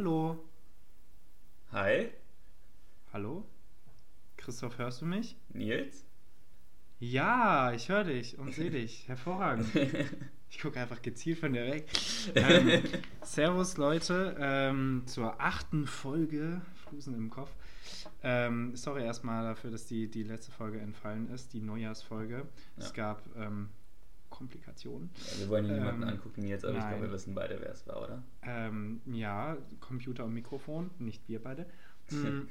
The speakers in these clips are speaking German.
Hallo. Hi, Hallo? Christoph, hörst du mich? Nils? Ja, ich höre dich und sehe dich. Hervorragend. Ich gucke einfach gezielt von dir weg. Ähm, servus, Leute, ähm, zur achten Folge Flusen im Kopf. Ähm, sorry erstmal dafür, dass die, die letzte Folge entfallen ist, die Neujahrsfolge. Es Ja. gab ähm, Komplikationen. Ja, wir wollen hier niemanden Ähm, angucken, Nils, aber ich glaube, nein. wir wissen beide, wer es war, oder? Ähm, ja, Computer und Mikrofon, nicht wir beide. Mm,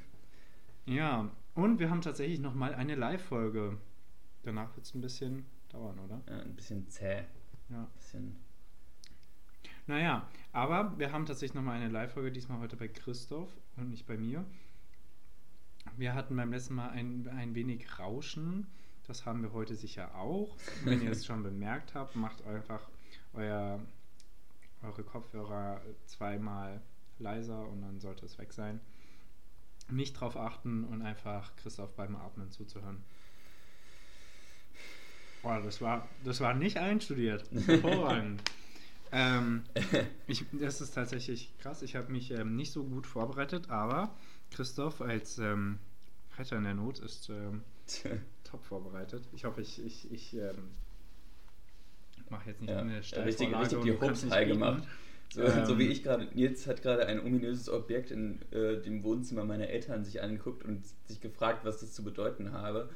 ja, und wir haben tatsächlich nochmal eine Live-Folge. Danach wird es ein bisschen dauern, oder? Ja, ein bisschen zäh. Ja. Ein bisschen. Naja, aber wir haben tatsächlich nochmal eine Live-Folge, diesmal heute bei Christoph und nicht bei mir. Wir hatten beim letzten Mal ein, ein wenig Rauschen. Das haben wir heute sicher auch. Wenn ihr es schon bemerkt habt, macht einfach euer, eure Kopfhörer zweimal leiser und dann sollte es weg sein. Nicht drauf achten und einfach Christoph beim Atmen zuzuhören. Boah, das war, das war nicht einstudiert. Hervorragend. ähm, ich, das ist tatsächlich krass. Ich habe mich ähm, nicht so gut vorbereitet, aber Christoph als ähm, Retter in der Not ist ähm, top vorbereitet. Ich hoffe, ich, ich, ich ähm, mache jetzt nicht Ja, eine richtig, Steilvorlage richtig und die Hopsei bieten. gemacht. So, Ähm. so wie ich gerade, Nils hat gerade ein ominöses Objekt in äh, dem Wohnzimmer meiner Eltern sich angeguckt und sich gefragt, was das zu bedeuten habe.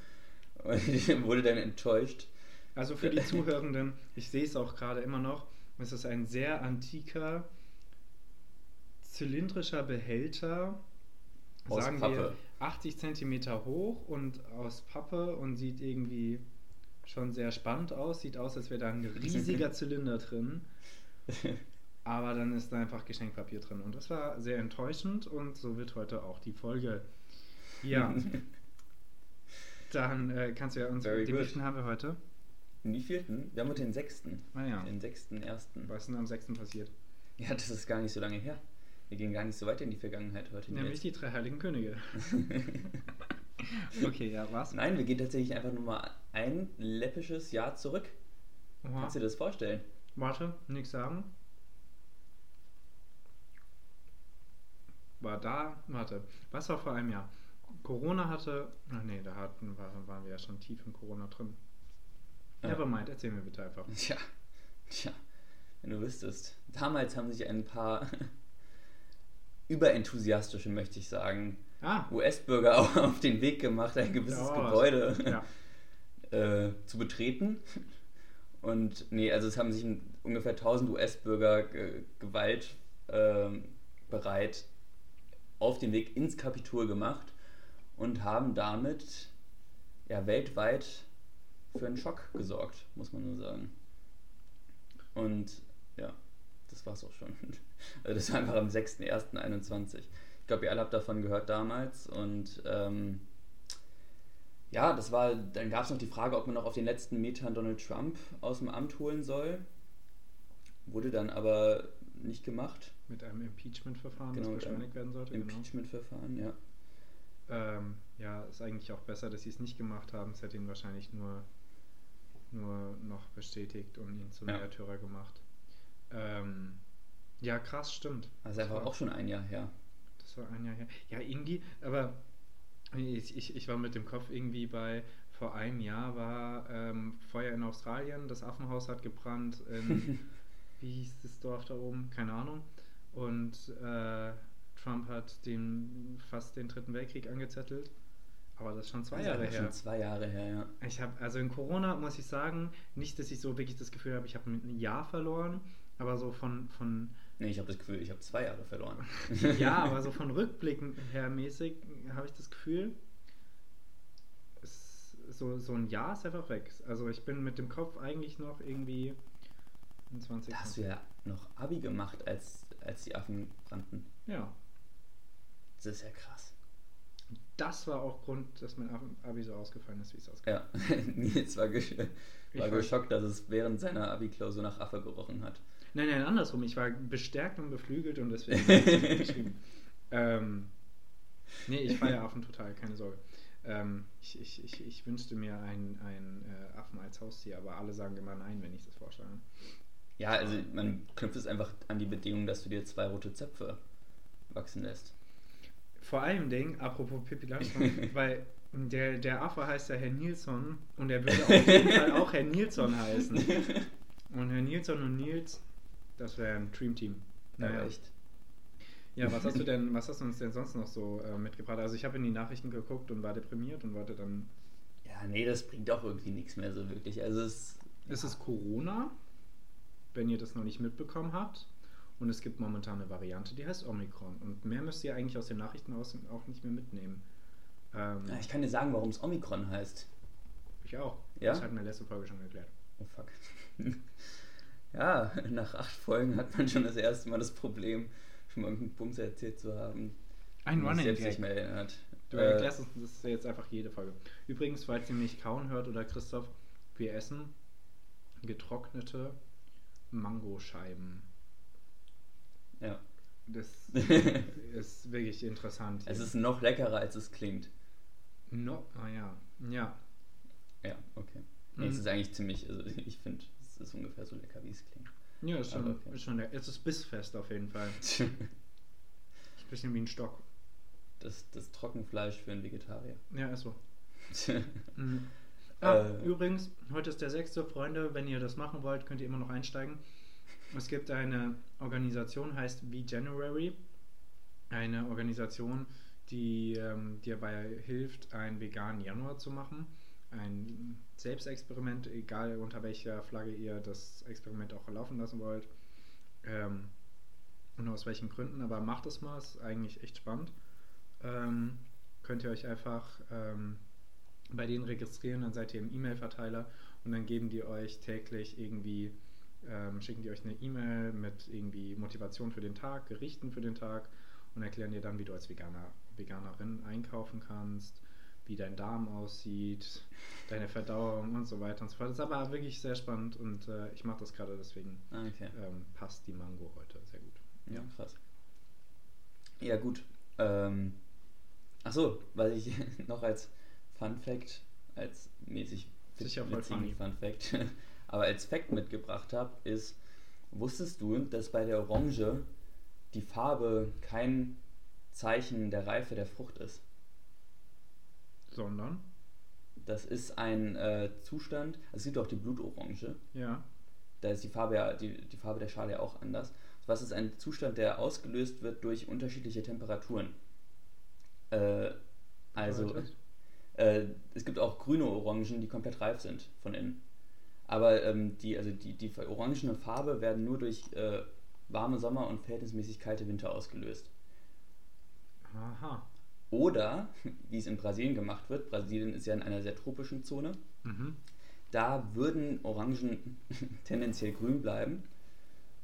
Und wurde dann enttäuscht. Also für die Zuhörenden, ich sehe es auch gerade immer noch, es ist ein sehr antiker, zylindrischer Behälter, Aus sagen Pappe. wir 80 Zentimeter hoch und aus Pappe und sieht irgendwie schon sehr spannend aus. Sieht aus, als wäre da ein riesiger Zylinder drin, aber dann ist da einfach Geschenkpapier drin. Und das war sehr enttäuschend und so wird heute auch die Folge. Ja, dann äh, kannst du ja uns, Very den wievielten haben wir heute? Den wievielten? Wir haben heute den sechsten. Ah ja. Den sechsten ersten. Was ist denn am 6. passiert? Ja, das ist gar nicht so lange her. Wir gehen gar nicht so weit in die Vergangenheit heute. Nämlich Nils. die drei heiligen Könige. Okay, ja, was? Nein, wir gehen tatsächlich einfach nur mal ein läppisches Jahr zurück. Oha. Kannst du dir das vorstellen? Warte, nichts sagen. War da, warte, was war vor einem Jahr? Corona hatte, ach nee, da hatten, war, waren wir ja schon tief in Corona drin. Ja. Nevermind, erzähl mir bitte einfach. Tja, tja, wenn du wüsstest. Damals haben sich ein paar überenthusiastische, möchte ich sagen, Ah, US-Bürger auch auf den Weg gemacht, ein gewisses Ja, Gebäude ja. äh, zu betreten. Und nee, also es haben sich ungefähr 1000 US-Bürger ge gewaltbereit ähm, bereit auf den Weg ins Kapitol gemacht und haben damit ja weltweit für einen Schock gesorgt, muss man nur sagen. Und ja, das war's auch schon. Also das war einfach am 6.1.21. Ich glaube, ihr alle habt davon gehört damals und ähm, ja, das war, dann gab es noch die Frage, ob man noch auf den letzten Metern Donald Trump aus dem Amt holen soll. Wurde dann aber nicht gemacht. mit einem Impeachment-Verfahren, Genau, das beschleunigt werden sollte. Genau. Impeachment-Verfahren, ja. Ähm, ja, ist eigentlich auch besser, dass sie es nicht gemacht haben. Es hätte ihn wahrscheinlich nur, nur noch bestätigt und ihn zum Ja. Märtyrer gemacht. Ähm, ja, krass, stimmt. Also einfach war- auch schon ein Jahr her. Das war ein Jahr her. Ja, irgendwie, aber ich, ich, ich war mit dem Kopf irgendwie bei, vor einem Jahr war ähm, Feuer in Australien, das Affenhaus hat gebrannt in, wie hieß das Dorf da oben? Keine Ahnung. Und äh, Trump hat den, fast den Dritten Weltkrieg angezettelt. Aber das ist schon zwei Also Jahre her. Schon zwei Jahre her, ja. Ich habe, also in Corona muss ich sagen, nicht, dass ich so wirklich das Gefühl habe, ich habe ein Jahr verloren, aber so von, von Nee, ich habe das Gefühl, ich habe zwei Jahre verloren. ja, aber so von Rückblicken her mäßig habe ich das Gefühl, so, so ein Jahr ist einfach weg. Also ich bin mit dem Kopf eigentlich noch irgendwie in 20. Da hast du ja noch Abi gemacht, als, als die Affen brannten. ja. Das ist ja krass. Das war auch Grund, dass mein Ab- Abi so ausgefallen ist, wie es ausgefallen Ja, Nils war, gesch war- geschockt, dass es während seiner Abi-Klausur nach Affe gerochen hat. Nein, nein, andersrum. Ich war bestärkt und beflügelt und deswegen habe ich es geschrieben. Ähm, nee, ich feiere Affen total, keine Sorge. Ähm, ich, ich, ich, ich wünschte mir einen, einen äh, Affen als Haustier, aber alle sagen immer nein, wenn ich das vorschlage. Ja, also man knüpft es einfach an die Bedingung, dass du dir zwei rote Zöpfe wachsen lässt. Vor allem Ding, apropos Pippi Langstrumpf, weil der, der Affe heißt ja Herr Nilsson und er würde auf jeden Fall auch Herr Nilsson heißen. Und Herr Nilsson und Nils, das wäre ein Dreamteam. Naja. Naja. echt. Ja, was hast du denn, was hast du uns denn sonst noch so äh, mitgebracht? Also ich habe in die Nachrichten geguckt und war deprimiert und wollte dann. Ja, nee, das bringt auch irgendwie nichts mehr so wirklich. Also es Es ist Corona, wenn ihr das noch nicht mitbekommen habt. Und es gibt momentan eine Variante, die heißt Omikron. Und mehr müsst ihr eigentlich aus den Nachrichten aus auch nicht mehr mitnehmen. Ähm, Ja, ich kann dir sagen, warum es Omikron heißt. ich auch. Ja? Das hat mir letzte Folge schon erklärt. Oh fuck. ja, nach acht Folgen hat man schon das erste Mal das Problem, schon mal irgendeinen Bums erzählt zu haben. Ein Running selbst Gag. nicht mehr erinnert. Du Äh, erklärst uns das ist jetzt einfach jede Folge. Übrigens, falls ihr mich kauen hört oder Christoph, wir essen getrocknete Mangoscheiben. ja. Das ist wirklich interessant. Es hier. ist noch leckerer, als es klingt. No, ah ja. Ja. Ja, okay. Nee, Mhm. es ist eigentlich ziemlich, also ich finde, es ist ungefähr so lecker, wie es klingt. Ja, ist schon, okay. ist schon der, es ist bissfest auf jeden Fall. Ist ein bisschen wie ein Stock. Das, das Trockenfleisch für einen Vegetarier. Ja, ist so. Mhm. Ah, Äh. übrigens, heute ist der sechste. Freunde, wenn ihr das machen wollt, könnt ihr immer noch einsteigen. Es gibt eine Organisation, heißt Be January. Eine Organisation, die ähm, dir dabei hilft, einen veganen Januar zu machen. Ein Selbstexperiment, egal unter welcher Flagge ihr das Experiment auch laufen lassen wollt. Ähm, und aus welchen Gründen, aber macht es mal, ist eigentlich echt spannend. Ähm, könnt ihr euch einfach ähm, bei denen registrieren, dann seid ihr im E-Mail-Verteiler und dann geben die euch täglich irgendwie, ähm, schicken die euch eine E-Mail mit irgendwie Motivation für den Tag, Gerichten für den Tag und erklären dir dann, wie du als Veganer, Veganerin einkaufen kannst, wie dein Darm aussieht, deine Verdauung und so weiter und so fort. Das ist aber wirklich sehr spannend und äh, ich mache das gerade, deswegen okay. ähm, passt die Mango heute sehr gut. Ja, krass. Ja, gut. Ähm, Achso, was ich noch als Fun Fact, als mäßig Sicher witzigen. Fun Fact, aber als Fact mitgebracht habe, ist, wusstest du, dass bei der Orange die Farbe kein Zeichen der Reife der Frucht ist? Sondern, Das ist ein äh, Zustand, also es gibt auch die Blutorange, ja, da ist die Farbe ja, die, die Farbe der Schale ja auch anders. Was ist ein Zustand, der ausgelöst wird durch unterschiedliche Temperaturen? Äh, also, äh, es gibt auch grüne Orangen, die komplett reif sind von innen. Aber ähm, die, also die, die orangene Farbe werden nur durch äh, warme Sommer und verhältnismäßig kalte Winter ausgelöst. aha. Oder, wie es in Brasilien gemacht wird, Brasilien ist ja in einer sehr tropischen Zone, Mhm. da würden Orangen tendenziell grün bleiben.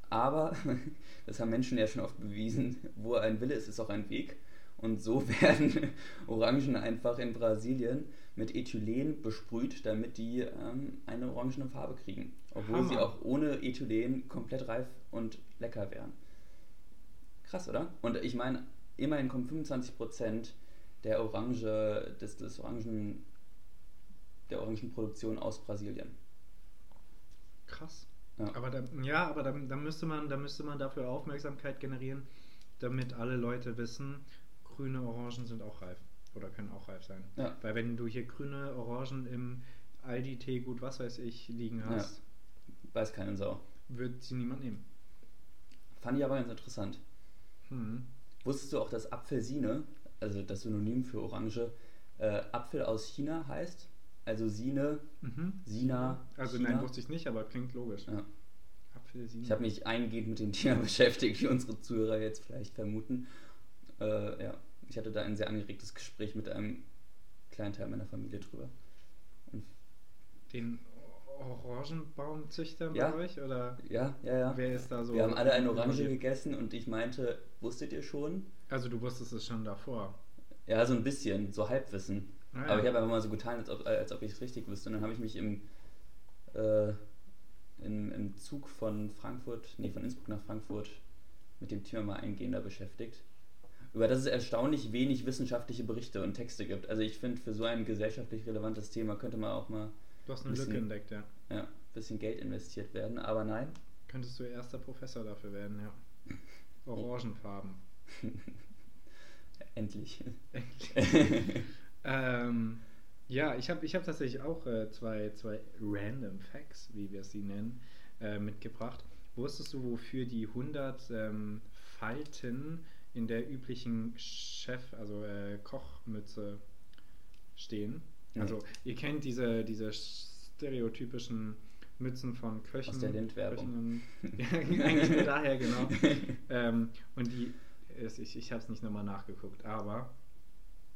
Aber, das haben Menschen ja schon oft bewiesen, wo ein Wille ist, ist auch ein Weg. Und so werden Orangen einfach in Brasilien mit Ethylen besprüht, damit die ähm, eine orangene Farbe kriegen. Obwohl Hammer. sie auch ohne Ethylen komplett reif und lecker wären. Krass, oder? Und ich meine, immerhin kommen 25% der Orange, des, des Orangen, der Orangenproduktion aus Brasilien. Krass. Ja. Aber da, ja, aber da, da müsste man, da müsste man dafür Aufmerksamkeit generieren, damit alle Leute wissen, grüne Orangen sind auch reif oder können auch reif sein. Ja. Weil wenn du hier grüne Orangen im Aldi Teegut, was weiß ich, liegen hast, Weiß keine Sau. wird sie niemand nehmen. Fand ich aber ganz interessant. Hm. Wusstest du auch, dass Apfelsine, also das Synonym für Orange, äh, Apfel aus China heißt? Also Sine, Mhm. Sina. Also China. nein, wusste ich nicht, aber klingt logisch. Ja. Apfelsine. Ich habe mich eingehend mit dem Thema beschäftigt, wie unsere Zuhörer jetzt vielleicht vermuten. Äh, ja, ich hatte da ein sehr angeregtes Gespräch mit einem kleinen Teil meiner Familie drüber. Und Den Orangenbaumzüchtern Ja. bei euch? Oder ja, ja, ja. wer ist da so? Wir haben alle eine Orange gegessen und ich meinte, wusstet ihr schon? Also du wusstest es schon davor. Ja, so ein bisschen, so Halbwissen. Ah, Aber ja. ich habe einfach mal so getan, als ob, äh, als ob ich es richtig wüsste. Und dann habe ich mich im, äh, im, im Zug von Frankfurt, nee, von Innsbruck nach Frankfurt mit dem Thema mal eingehender beschäftigt. Über das es erstaunlich wenig wissenschaftliche Berichte und Texte gibt. Also ich finde, für so ein gesellschaftlich relevantes Thema könnte man auch mal Du hast eine bisschen- Lücke entdeckt, ja. ja, ein bisschen Geld investiert werden. Aber nein, Könntest du erster Professor dafür werden, ja. Orangenfarben. Endlich. ähm, ja, ich habe ich hab tatsächlich auch äh, zwei, zwei Random Facts, wie wir sie nennen, äh, mitgebracht. Wusstest du, wofür die 100 ähm, Falten in der üblichen Chef, also äh, Kochmütze stehen? Nee. Also ihr kennt diese, diese stereotypischen Mützen von Köchen. Aus der Lindwerbung. Köchinnen. ja, eigentlich nur daher, genau. ähm, und die, es- ich, ich habe es nicht nochmal nachgeguckt, aber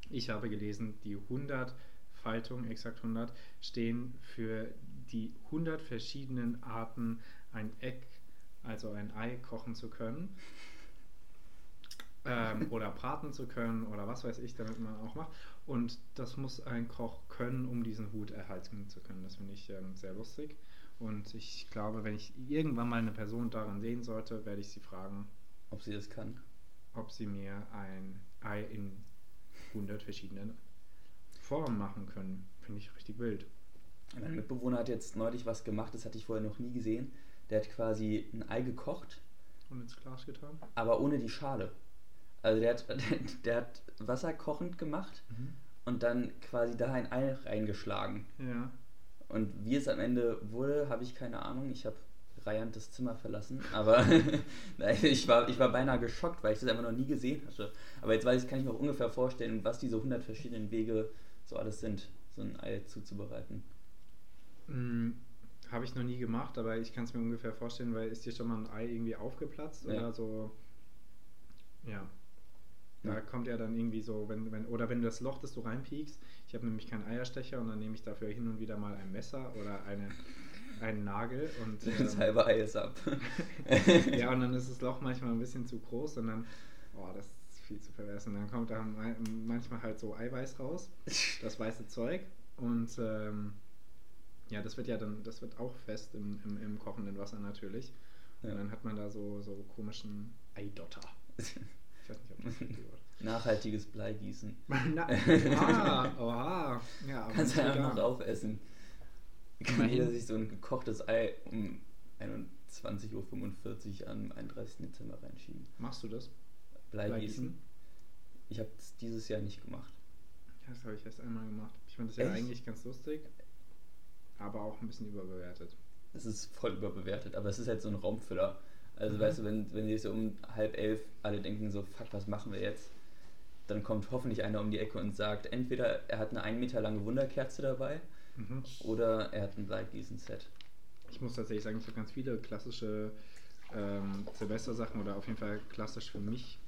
ich habe gelesen, die 100 Faltungen, exakt 100, stehen für die 100 verschiedenen Arten, ein Egg, also ein Ei kochen zu können. Ähm, oder braten zu können oder was weiß ich, damit man auch macht. Und das muss ein Koch können, um diesen Hut erhalten zu können. Das finde ich ähm, sehr lustig. Und ich glaube, wenn ich irgendwann mal eine Person daran sehen sollte, werde ich sie fragen, Ob sie das kann. Ob sie mir ein Ei in 100 verschiedenen Formen machen können. Finde ich richtig wild. Mein Mitbewohner hat jetzt neulich was gemacht, das hatte ich vorher noch nie gesehen. Der hat quasi ein Ei gekocht, Und ins Glas getan. aber ohne die Schale. Also der hat, der hat Wasser kochend gemacht und dann quasi da ein Ei reingeschlagen. Ja. Und wie es am Ende wurde, habe ich keine Ahnung. Ich habe Das Zimmer verlassen. Aber ich, war, ich war beinahe geschockt, weil ich das einfach noch nie gesehen hatte. Aber jetzt weiß ich, kann ich mir auch ungefähr vorstellen, was diese 100 verschiedenen Wege so alles sind, so ein Ei zuzubereiten. Hm, Habe ich noch nie gemacht, aber ich kann es mir ungefähr vorstellen, weil ist dir schon mal ein Ei irgendwie aufgeplatzt Ja. oder so? Ja. Da Ja. kommt ja dann irgendwie so, wenn, wenn, oder wenn du das Loch, das du reinpiekst, ich habe nämlich keinen Eierstecher und dann nehme ich dafür hin und wieder mal ein Messer oder eine, einen Nagel und Das ähm, halbe Ei ist ab. ja, und dann ist das Loch manchmal ein bisschen zu groß und dann, oh, das ist viel zu pervers. Und dann kommt da ma- manchmal halt so Eiweiß raus, das weiße Zeug. Und ähm, ja, das wird ja dann, das wird auch fest im, im, im kochenden Wasser natürlich. Ja. Und dann hat man da so, so komischen Eidotter. Ich weiß nicht, ob das richtig Wort Nachhaltiges Bleigießen. Na, oha, oha. Ja, Kannst du einfach noch aufessen. Kann Immerhin. jeder sich so ein gekochtes Ei um 21.45 Uhr am 31. Dezember reinschieben. Machst du das? Bleigießen? Ich habe es dieses Jahr nicht gemacht. Ja, das habe ich erst einmal gemacht. Ich fand das ja Echt? eigentlich ganz lustig, aber auch ein bisschen überbewertet. Das ist voll überbewertet, aber es ist halt so ein Raumfüller. Also Mhm. weißt du, wenn, wenn die so um halb elf alle denken so, fuck, was machen wir jetzt? Dann kommt hoffentlich einer um die Ecke und sagt, entweder er hat eine ein Meter lange Wunderkerze dabei Mhm. oder er hat ein Bleigießen-Set. Ich muss tatsächlich sagen, ich habe ganz viele klassische ähm, Silvestersachen oder auf jeden Fall klassisch für mich,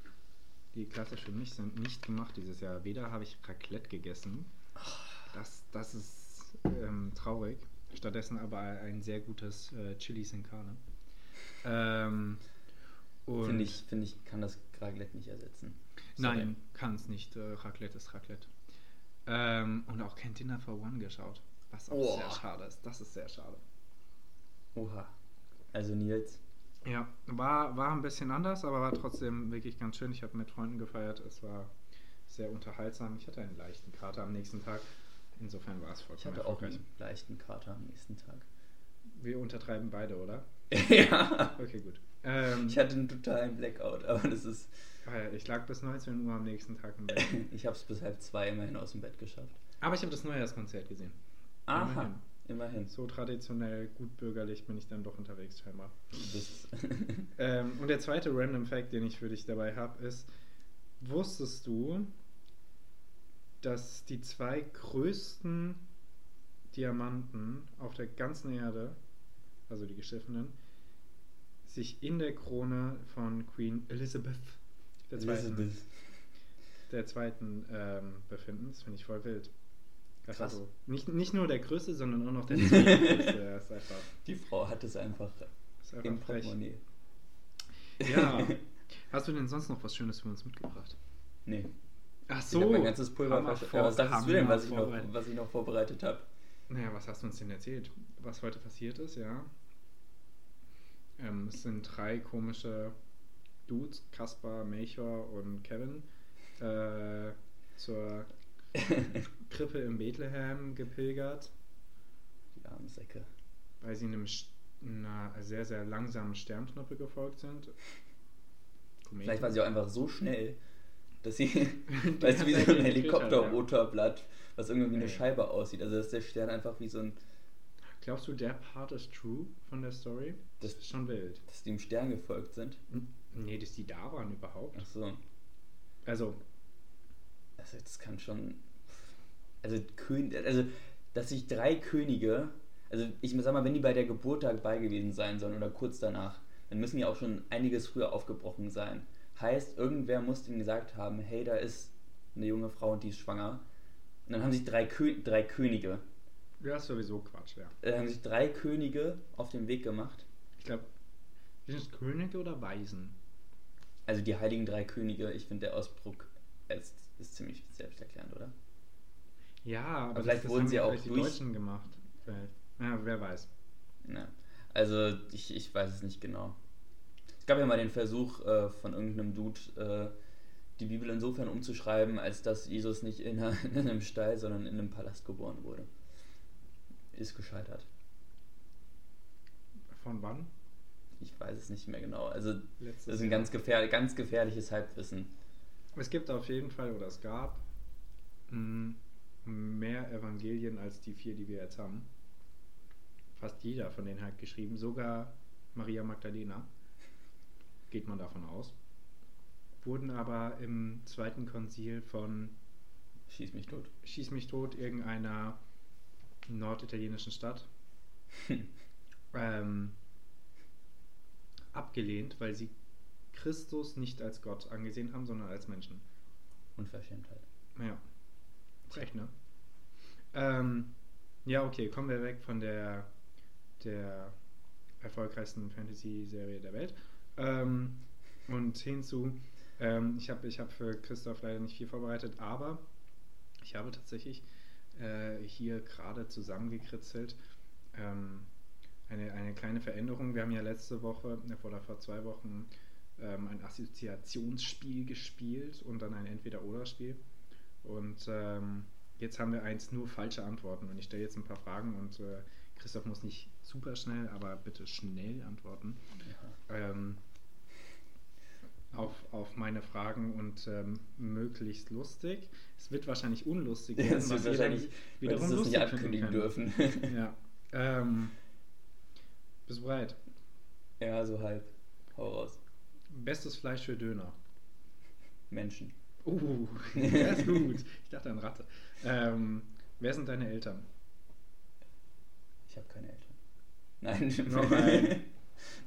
die klassisch für mich sind, nicht gemacht dieses Jahr. Weder habe ich Raclette gegessen, das, das ist ähm, traurig. Stattdessen aber ein sehr gutes äh, Chili Sin Carne. Ähm, Finde ich, finde ich, kann das Raclette nicht ersetzen. Nein, kann es nicht. Äh, Raclette ist Raclette. Ähm, und auch kein Dinner for One geschaut. Was auch Oh. sehr schade ist. Das ist sehr schade. Oha. Also Nils, Ja, war, war ein bisschen anders, aber war trotzdem wirklich ganz schön. Ich habe mit Freunden gefeiert. Es war sehr unterhaltsam. Ich hatte einen leichten Kater am nächsten Tag. Insofern war es ich vollkommen hatte auch einen leichten Kater am nächsten Tag. Wir untertreiben beide, oder? ja. Okay, gut. Ähm, Ich hatte einen totalen Blackout, aber das ist. weil ich lag bis 19 Uhr am nächsten Tag im Bett. ich habe es bis halb zwei immerhin aus dem Bett geschafft. Aber ich habe das Neujahrskonzert gesehen. Aha. Immerhin. Immerhin. So traditionell, gut bürgerlich bin ich dann doch unterwegs scheinbar. Ähm, und der zweite Random Fact, den ich für dich dabei habe, ist, wusstest du, dass die zwei größten Diamanten auf der ganzen Erde, also die geschiffenen, sich in der Krone von Queen Elizabeth der zweiten, Elizabeth. der zweiten ähm, befinden? Das finde ich voll wild. Krass. Also nicht, nicht nur der größte, sondern auch noch der einfach, Die Frau hat es einfach ist im einfach frech. Portemonnaie. Ja. Hast du denn sonst noch was Schönes für uns mitgebracht? Nee. Ach Ich so. habe mein ganzes Pulver Hammer vor- Ja, was dachtest du denn, was ich, noch, vorbereitet. was ich noch vorbereitet habe? Naja, was hast du uns denn erzählt? Was heute passiert ist, ja? Ähm, es sind drei komische Dudes, Kaspar, Melchior und Kevin, äh, zur Krippe in Bethlehem gepilgert, Die armen Säcke. weil sie einem einer sehr, sehr langsamen Sternknoppe gefolgt sind. Kometen. Vielleicht war sie auch einfach so schnell, dass sie, weißt du, wie so ein er Helikopterrotorblatt, was irgendwie wie eine Ja. Scheibe aussieht. Also dass der Stern einfach wie so ein, Glaubst du, der Part ist true von der Story? Das- ist schon wild. dass die dem Stern gefolgt sind. Nee, dass die da waren überhaupt. Ach so. Also, Also das kann schon. Also, Kön also dass sich drei Könige, also ich sag mal, wenn die bei der Geburt dabei gewesen sein sollen oder kurz danach, dann müssen die auch schon einiges früher aufgebrochen sein. Heißt, irgendwer muss ihnen gesagt haben, hey, da ist eine junge Frau und die ist schwanger. Und dann haben sich drei, Kö drei Könige, ja, ist sowieso Quatsch, ja. äh, haben sich drei Könige auf den Weg gemacht. Ich glaube, sind es Könige oder Weisen? Also die heiligen drei Könige, ich finde der Ausdruck ist, ist ziemlich selbsterklärend, oder? Ja, aber, vielleicht das, das wurden haben sie auch durch- die Deutschen gemacht. Vielleicht. Ja, wer weiß. Ja. Also ich, ich weiß es nicht genau. Es gab ja mal den Versuch äh, von irgendeinem Dude, äh, die Bibel insofern umzuschreiben, als dass Jesus nicht in, einer, in einem Stall, sondern in einem Palast geboren wurde. Ist gescheitert. Von wann? Ich weiß es nicht mehr genau. Also Letztes das ist ein ganz, gefähr ganz gefährliches Halbwissen. Es gibt auf jeden Fall, oder es gab, mh, mehr Evangelien als die vier, die wir jetzt haben. Fast jeder von denen hat geschrieben, sogar Maria Magdalena, geht man davon aus. Wurden aber im zweiten Konzil von Schieß mich tot. Schieß mich tot, irgendeiner norditalienischen Stadt, ähm, abgelehnt, weil sie Christus nicht als Gott angesehen haben, sondern als Menschen. Unverschämtheit. Ja. Recht, ne? Ähm, ja, okay, kommen wir weg von der, der erfolgreichsten Fantasy-Serie der Welt. Ähm, und hinzu, ähm, ich habe ich hab für Christoph leider nicht viel vorbereitet, aber ich habe tatsächlich äh, hier gerade zusammengekritzelt ähm, eine, eine kleine Veränderung. Wir haben ja letzte Woche, äh, oder vor zwei Wochen, ähm, ein Assoziationsspiel gespielt und dann ein Entweder-Oder-Spiel. Und ähm, jetzt haben wir eins nur falsche Antworten. Und ich stelle jetzt ein paar Fragen und äh, Christoph muss nicht super schnell, aber bitte schnell antworten. Ähm, auf, auf meine Fragen und ähm, möglichst lustig. Es wird wahrscheinlich unlustig Ja, werden, das was wahrscheinlich, wiederum nicht lustig ankündigen könnt. dürfen. Ja. Ähm, bist du bereit? ja, so halb. Hau raus. Bestes Fleisch für Döner. Menschen. Uh, der ist gut. Ich dachte an Ratte. Ähm, wer sind deine Eltern? Ich habe keine Eltern. Nein.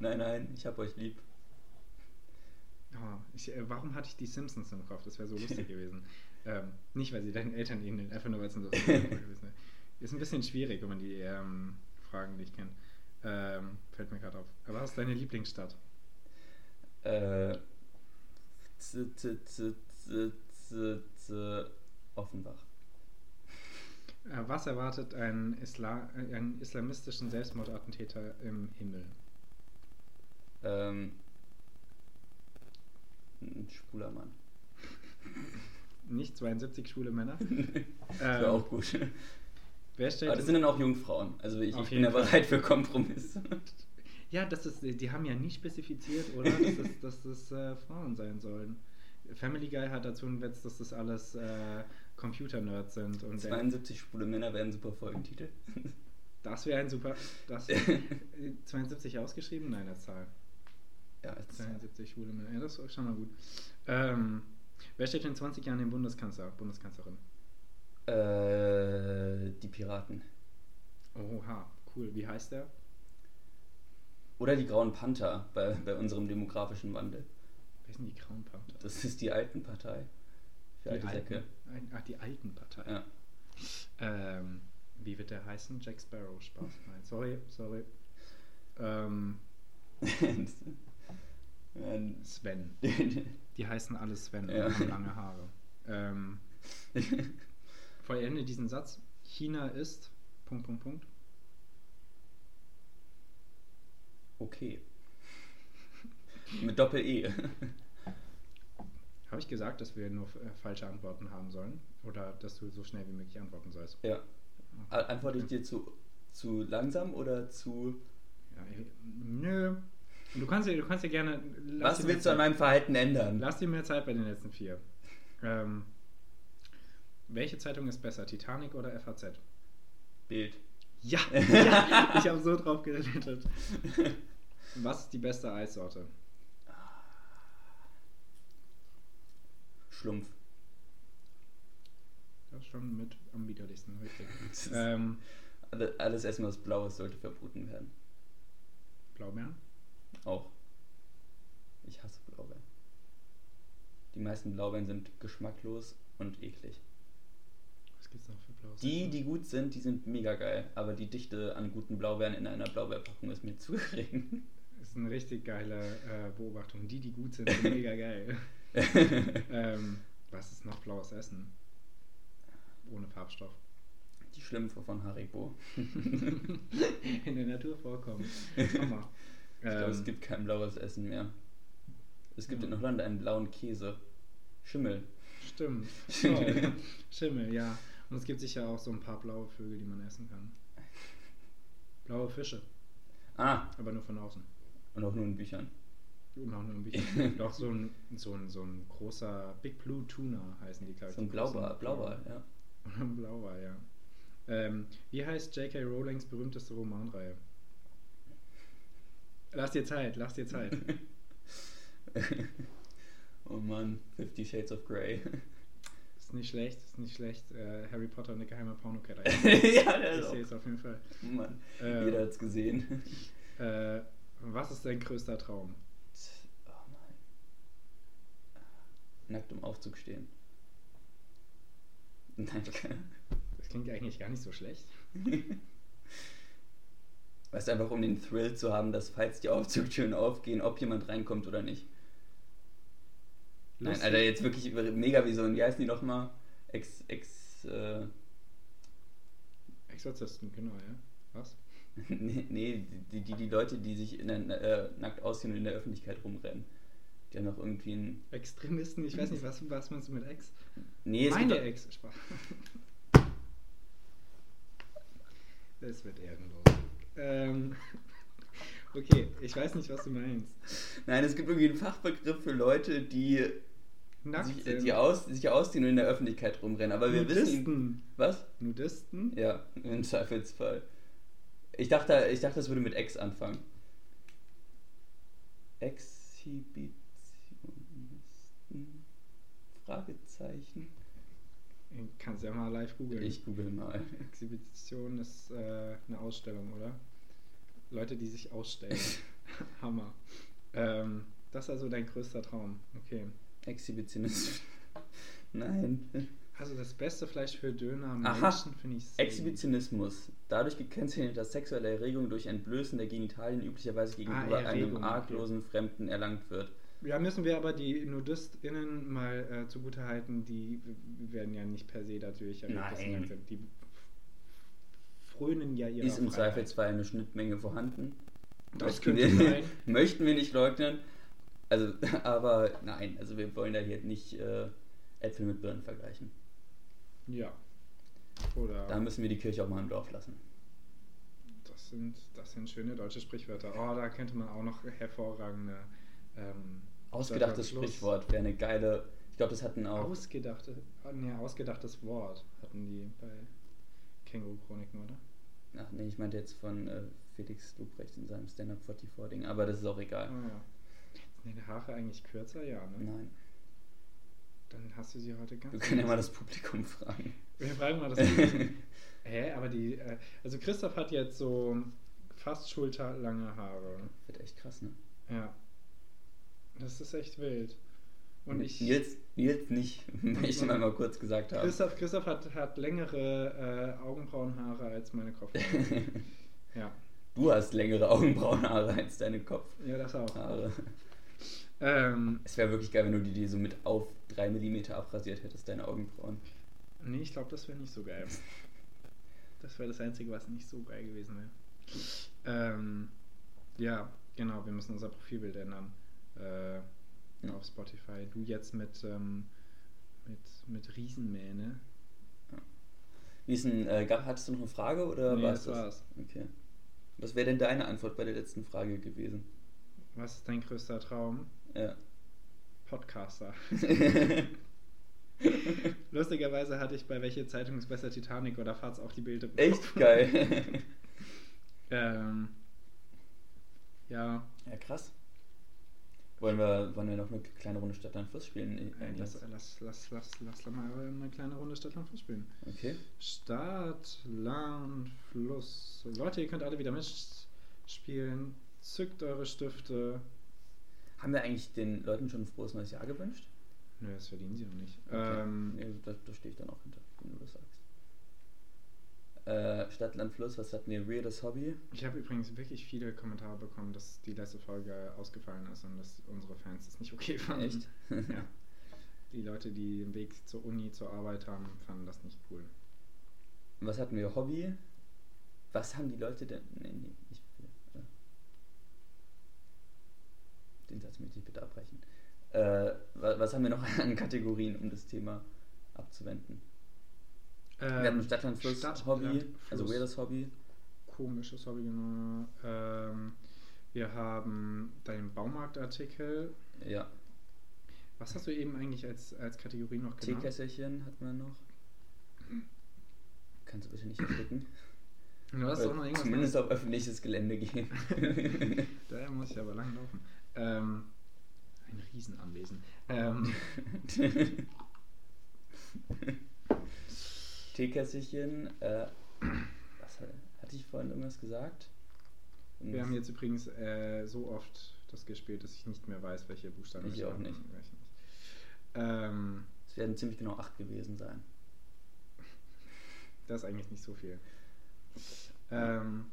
Nein, nein, ich hab euch lieb. Oh, ich, äh, warum hatte ich die Simpsons im Kopf? Das wäre so lustig gewesen. Ähm, nicht, weil sie deinen Eltern ähneln, einfach nur, weil es ein lustig gewesen wäre. Ist ein bisschen schwierig, wenn man die ähm, Fragen nicht kennt. Ähm, fällt mir gerade auf. Aber was ist deine Lieblingsstadt? Äh, z, z, z, Offenbach. Äh, was erwartet einen, Isla äh, einen islamistischen Selbstmordattentäter im Himmel? Ähm, ein schwuler Mann. Nicht 72 schwule Männer? Das Ähm, wäre auch gut. Wer stellt Aber das sind dann auch Jungfrauen. Also ich, ich bin ja bereit für Kompromisse. Ja, das ist, die haben ja nie spezifiziert, oder? Dass das, dass das äh, Frauen sein sollen. Family Guy hat dazu einen Witz, dass das alles äh, Computer-Nerds sind. Und der, 72 schwule Männer wären super Folgentitel. das wäre ein super. Das, 72 ausgeschrieben? Nein, als Zahl. Ja, als 72 schwule Männer. Ja, das ist schon mal gut. Ähm, wer steht in 20 Jahren im Bundeskanzler, Bundeskanzlerin? äh, die Piraten. Oha, cool. Wie heißt der? Oder die Grauen Panther bei, bei unserem demografischen Wandel. Wer sind die Grauen Panther? Das ist die alten Partei. Für alte die Säcke. alten, ach, die alten Partei. Ja. Ähm, wie wird der heißen? Jack Sparrow. Spaß. Nein, sorry, sorry. Ähm, Sven. Die heißen alle Sven Ja. haben lange Haare. Ähm, vollende diesen Satz. China ist. Punkt, Punkt, Punkt. Okay. Mit Doppel-E. Habe ich gesagt, dass wir nur äh, falsche Antworten haben sollen? Oder dass du so schnell wie möglich antworten sollst? Ja. A- Antworte ich dir zu, zu langsam oder zu. Ja, äh, nö. Du kannst du kannst ja gerne. Was willst du an meinem Verhalten ändern? Lass dir mehr Zeit bei den letzten vier. Ähm, welche Zeitung ist besser, Titanic oder FAZ? Bild. Ja, ja ich habe so drauf gerettet. Was ist die beste Eissorte? Schlumpf. Das ist schon mit am widerlichsten, richtig. Ähm, Alle- Alles Essen, was blau ist, sollte verboten werden. Blaubeeren? Auch. Ich hasse Blaubeeren. Die meisten Blaubeeren sind geschmacklos und eklig. Was gibt's noch für blaues Die, die gut sind, die sind mega geil. Aber die Dichte an guten Blaubeeren in einer Blaubeerpackung ist mir zu gering. Das ist eine richtig geile äh, Beobachtung. Die, die gut sind, sind mega geil. ähm, was ist noch blaues Essen? Ohne Farbstoff. Die Schlümpfe von Haribo. In der Natur vorkommen. Hammer. Ich glaube, es Ähm, gibt kein blaues Essen mehr. Es gibt Ja. in Holland einen blauen Käse. Schimmel. Stimmt. Toll. Schimmel, ja. Und es gibt sicher auch so ein paar blaue Vögel, die man essen kann. Blaue Fische, Ah, aber nur von außen. und auch nur in Büchern. Und auch nur ein bisschen. Doch so ein, so, ein, so ein großer Big Blue Tuna heißen die, glaube ich. So ein Blauwal, Blauwal, ja. Blauwal, ja. Ähm, wie heißt J.K. Rowlings berühmteste Romanreihe? Lass dir Zeit, lass dir Zeit. oh Mann, Fifty Shades of Grey. Nicht schlecht, ist nicht schlecht. Äh, Harry Potter und der geheime Pornokeller. ja, der Ich ist sehe es auf jeden Fall. Mann, Äh, jeder hat's gesehen. Äh, was ist dein größter Traum? Oh nein. Nackt im Aufzug stehen. Nein, Das klingt eigentlich gar nicht so schlecht. Weißt du, einfach um den Thrill zu haben, dass falls die Aufzugtüren aufgehen, ob jemand reinkommt oder nicht. Nein. Alter, jetzt wirklich mega wie so ein, wie heißen die nochmal? Ex, ex, äh, Exorzisten, genau, ja. Was? nee, nee die, die, die Leute, die sich in der, äh, nackt ausziehen und in der Öffentlichkeit rumrennen. Die haben noch irgendwie ein, Extremisten, ich weiß nicht, was, was meinst du mit Ex? nee, es Meine gibt doch- Ex. Spaß. Das wird ehrenlos. Ähm, okay, ich weiß nicht, was du meinst. Nein, es gibt irgendwie einen Fachbegriff für Leute, die Nackt sich, die aus, sich ausziehen und in der Öffentlichkeit rumrennen. Aber wir wissen. Nudisten. Was? Nudisten? Ja, im Zweifelsfall. Ich dachte, ich dachte, das würde mit Ex anfangen. Exhibitionisten? Fragezeichen. Kannst ja mal live googeln. Ich google mal. Exhibition ist äh, eine Ausstellung, oder? Leute, die sich ausstellen. Hammer. Ähm, das ist also dein größter Traum. Okay. Exhibitionist. Nein. Also das beste Fleisch für Döner Aha. Menschen finde ich sehr Exhibitionismus. Dadurch gekennzeichnet, dass sexuelle Erregung durch Entblößen der Genitalien üblicherweise gegenüber Ah, Erregung, einem arglosen Fremden erlangt wird. Ja, müssen wir aber die NudistInnen mal äh, zugute halten, die werden ja nicht per se dadurch erregt, Nein. Die frönen ja ihrer Ist im Freiheit. Zweifelsfall eine Schnittmenge vorhanden. Das möchten, könnte wir, sein. möchten wir nicht leugnen. Also, aber nein, also wir wollen da hier nicht äh, Äpfel mit Birnen vergleichen. Ja. Oder Da müssen wir die Kirche auch mal im Dorf lassen. das sind, das sind schöne deutsche Sprichwörter. Oh, da könnte man auch noch hervorragende ähm, Ausgedachtes Sprichwort wäre eine geile. Ich glaube, das hatten auch. Ausgedachte, nee, ausgedachtes Wort hatten die bei Känguru-Chroniken, oder? Ach nee, ich meinte jetzt von äh, Felix Lobrecht in seinem Stand-Up 44-Ding, aber das ist auch egal. Ah, ja. Sind deine Haare eigentlich kürzer? Ja, ne? Nein. Dann hast du sie heute ganz. Wir können ja mal das Publikum fragen. Wir fragen mal das. Hä, aber die. Äh, also Christoph hat jetzt so fast schulterlange Haare. Wird echt krass, ne? Ja. Das ist echt wild. Und ich. Nils, Nils nicht, möchte man mal kurz gesagt haben. Christoph, Christoph hat, hat längere äh, Augenbrauenhaare als meine Kopfhaare. ja. Du hast längere Augenbrauenhaare als deine Kopfhaare. Ja, das auch. Ähm, Es wäre wirklich geil, wenn du die, die so mit auf 3 mm abrasiert hättest, deine Augenbrauen. nee, ich glaube, das wäre nicht so geil. Das wäre das Einzige, was nicht so geil gewesen wäre. Ähm, ja, genau, wir müssen unser Profilbild ändern. Äh, Ja. Auf Spotify. Du jetzt mit, ähm, mit, mit Riesenmähne. Wie ist denn, äh, gab- hattest du noch eine Frage oder Nee, war's das war's. Okay. Was wäre denn deine Antwort bei der letzten Frage gewesen? Was ist dein größter Traum? Ja. Podcaster. Lustigerweise hatte ich bei welcher Zeitung ist besser Titanic oder Fahrt's auch die Bilder. Echt geil. Ähm, ja, ja, krass. Wollen wir, wollen wir noch eine kleine Runde Stadtland Fluss spielen? äh, Äh, lass, lass, lass, lass, lass mal eine kleine Runde Stadt, Land, Fluss spielen. Okay. Stadt, Land, Fluss. Leute, ihr könnt alle wieder mitspielen. Zückt eure Stifte. Haben wir eigentlich den Leuten schon ein frohes neues Jahr gewünscht? Nö, das verdienen sie noch nicht. Okay. Ähm, nee, da, da stehe ich dann auch hinter, wenn du das sagst. Äh, Stadt, Land, Fluss, was hatten wir? Weirdes Hobby? ich habe übrigens wirklich viele Kommentare bekommen, dass die letzte Folge ausgefallen ist und dass unsere Fans das nicht okay fanden. Echt? Ja. Die Leute, die den Weg zur Uni, zur Arbeit haben, fanden das nicht cool. Was hatten wir? Hobby? Was haben die Leute denn? Nee, nee, nicht viel. Äh, Den Satz möchte ich bitte abbrechen. Äh, wa- was haben wir noch an Kategorien, um das Thema abzuwenden? Wir hatten Stadtland Fluss, Ähm, Stadt, Hobby, Land, also weirdes Hobby. Komisches Hobby, genau. Ähm, wir haben deinen Baumarktartikel. Ja. Was hast du eben eigentlich als, als Kategorie noch genannt? Teekesselchen hatten wir noch. Kannst du bitte nicht ersticken? Du hast Oder auch noch irgendwas Zumindest auf öffentliches Gelände gehen. Da muss ich aber lang laufen. Ähm, ein Riesenanwesen. Ähm, Teekesselchen, äh, was hat- hatte ich vorhin irgendwas gesagt? wir haben jetzt übrigens äh, so oft das gespielt, dass ich nicht mehr weiß, welche Buchstaben Ich auch nicht. und welche nicht. Ähm, Es werden ziemlich genau acht gewesen sein. das ist eigentlich nicht so viel. Ähm,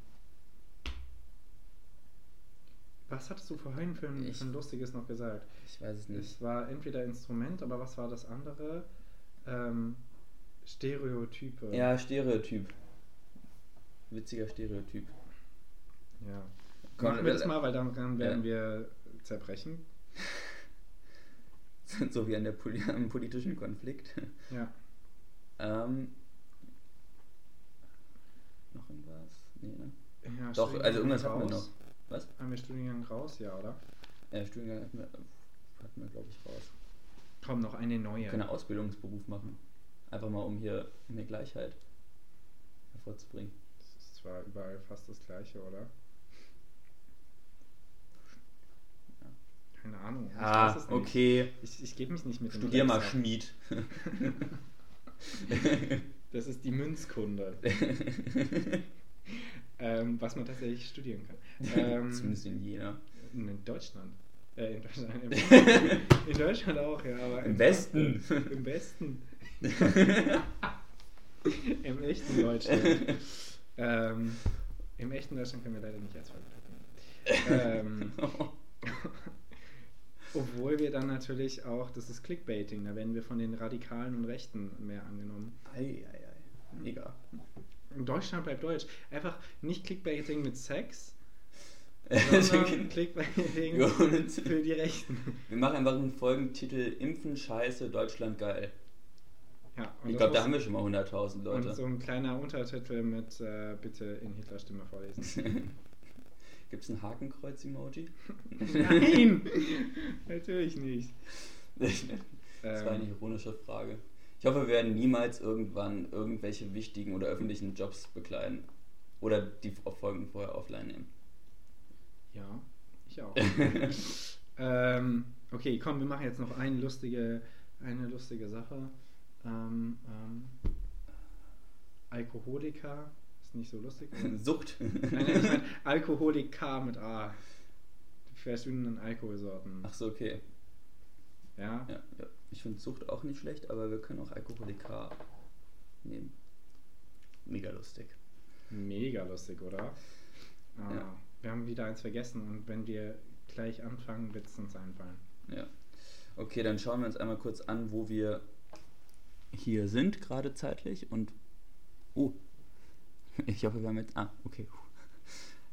was hattest du vorhin für ein, Ich- für ein lustiges noch gesagt? Ich weiß es nicht. Es war entweder Instrument, aber was war das andere? Ähm, Stereotype. Ja, Stereotyp. Witziger Stereotyp. ja. Komm, Machen wir äh, das mal, weil dann werden Ja. wir zerbrechen. so wie an der Poli am politischen Konflikt. Ja. ähm, noch irgendwas? Nee, ne? ja Doch, also irgendwas hatten wir noch. Was? Haben wir Studiengang raus, ja, oder? Äh, Studiengang hatten wir, hatten wir glaube ich, raus. Komm, noch eine neue. Können einen Ausbildungsberuf machen. Einfach mal, um hier mehr Gleichheit hervorzubringen. Das ist zwar überall fast das gleiche, oder? Ja. Keine Ahnung. ich Ah, okay. Ich, ich gebe mich nicht mit Studier mal. Schmied. Das ist die Münzkunde. ähm, was man tatsächlich studieren kann. Ähm, Zumindest in Jena. in Deutschland. Äh, in Deutschland. in Deutschland auch, ja. Aber Im Westen. Im Westen. Im echten Deutschland. ähm, Im echten Deutschland können wir leider nicht als ähm, Obwohl wir dann natürlich auch, das ist Clickbaiting, da werden wir von den Radikalen und Rechten mehr angenommen. Ei, ei, ei. Mega. Deutschland bleibt deutsch. Einfach nicht Clickbaiting mit Sex, wir sondern Clickbaiting für die Rechten. machen einfach einen Folgentitel Impfen, Scheiße, Deutschland geil. Ja, Ich glaube, da haben wir schon mal 100.000 Leute. Und so ein kleiner Untertitel mit äh, bitte in Hitlerstimme vorlesen. Gibt es ein Hakenkreuz-Emoji? Nein! Natürlich nicht. das war eine Ähm, ironische Frage. Ich hoffe, wir werden niemals irgendwann irgendwelche wichtigen oder öffentlichen Jobs bekleiden. Oder die Folgen vorher offline nehmen. ja, ich auch. ähm, okay, komm, wir machen jetzt noch eine lustige, eine lustige Sache. Ähm, ähm, Alkoholiker ist nicht so lustig. Sucht. Nein, nein, ich meine Alkoholiker mit A. Die verschwindenden Alkoholsorten. Ach so, okay. Ja? Ja, ja. Ich finde Sucht auch nicht schlecht, aber wir können auch Alkoholiker nehmen. Mega lustig. Mega lustig, oder? Ah, Ja. Wir haben wieder eins vergessen und wenn wir gleich anfangen, wird es uns einfallen. Ja. Okay, dann schauen wir uns einmal kurz an, wo wir hier sind, gerade zeitlich. Und. Oh. Ich hoffe, wir haben jetzt. Ah, okay.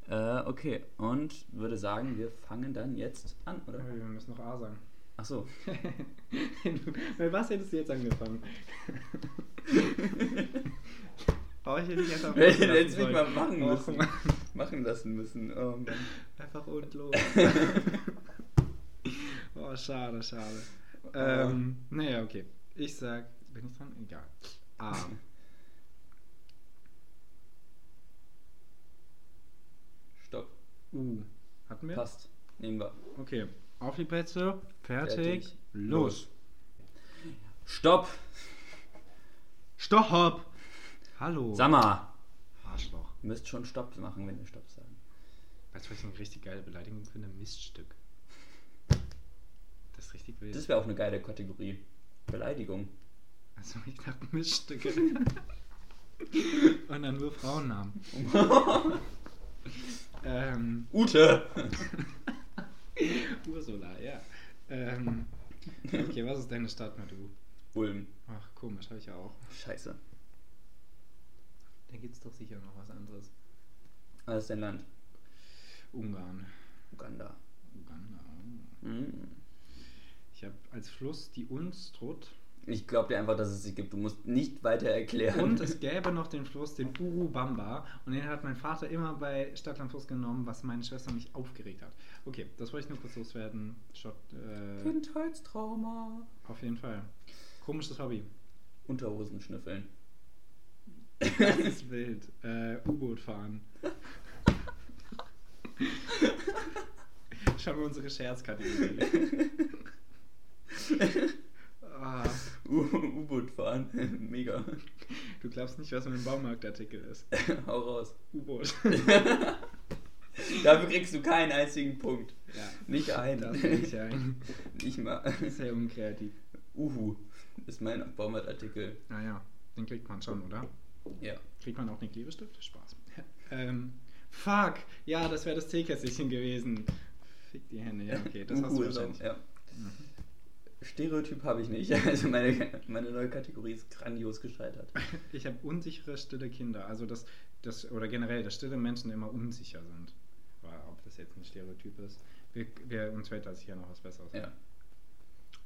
Äh, okay, und würde sagen, wir fangen dann jetzt an, oder? Wir müssen noch A sagen. Ach so. Bei was hättest du jetzt angefangen? oh, ich hätte dich einfach machen lassen nicht mal machen müssen. Machen lassen müssen. Oh. Einfach und los. oh, schade, schade. Ähm, naja, okay. Ich sag, bin ich dran? Egal. A. Stopp. U. Hatten wir? Passt. Nehmen wir. Okay. Auf die Plätze. Fertig. Fertig. Los. Stopp. Stopp. Hallo. Sag mal. Arschloch. Ihr müsst schon Stopp machen, wenn wir Stopp sagen. Weißt du, was ich eine richtig geile Beleidigung finde? Miststück. Das ist richtig wild. Das wäre auch eine geile Kategorie. Beleidigung. Also ich dachte Miststücke. Und dann nur Frauennamen. ähm, Ute. Ursula, ja. Ähm, okay, was ist deine Stadt mit U? Ulm. Ach, komisch, habe ich ja auch. Scheiße. Da gibt es doch sicher noch was anderes. Was ist dein Land? Ungarn. Uganda. Uganda. Hm. Ich habe als Fluss die Unstrut. Ich glaube dir einfach, dass es sie gibt. Du musst nicht weiter erklären. Und es gäbe noch den Fluss, den Urubamba. Und den hat mein Vater immer bei Stadtland Fluss genommen, was meine Schwester mich aufgeregt hat. Okay, das wollte ich nur kurz loswerden. Shot, äh, Kindheitstrauma. auf jeden Fall. Komisches Hobby. Unterhosen schnüffeln. Das ist wild. Äh, U-Boot fahren. Schauen wir unsere Scherzkategorie. ah, U-Boot fahren. Mega. du glaubst nicht, was ein Baumarktartikel ist. Hau raus. U-Boot. Dafür kriegst du keinen einzigen Punkt. ja. Nicht einen. Das ist ja ein Nicht mal. sehr unkreativ. Uhu. Ist mein Baumarktartikel. Naja, den kriegt man schon, oder? Ja. Kriegt man auch den Klebestift? Spaß. ähm, fuck! Ja, das wäre das Teekästchen gewesen. Fick die Hände, ja, okay. Das hast du Uhu ist auch, wahrscheinlich. ja. Stereotyp habe ich nicht. Also meine, meine neue Kategorie ist grandios gescheitert. Ich habe unsichere, stille Kinder. Also das, das, oder generell, dass stille Menschen immer unsicher sind. Aber ob das jetzt ein Stereotyp ist. Wir, wir, uns fällt da sicher noch was Besseres. Ja.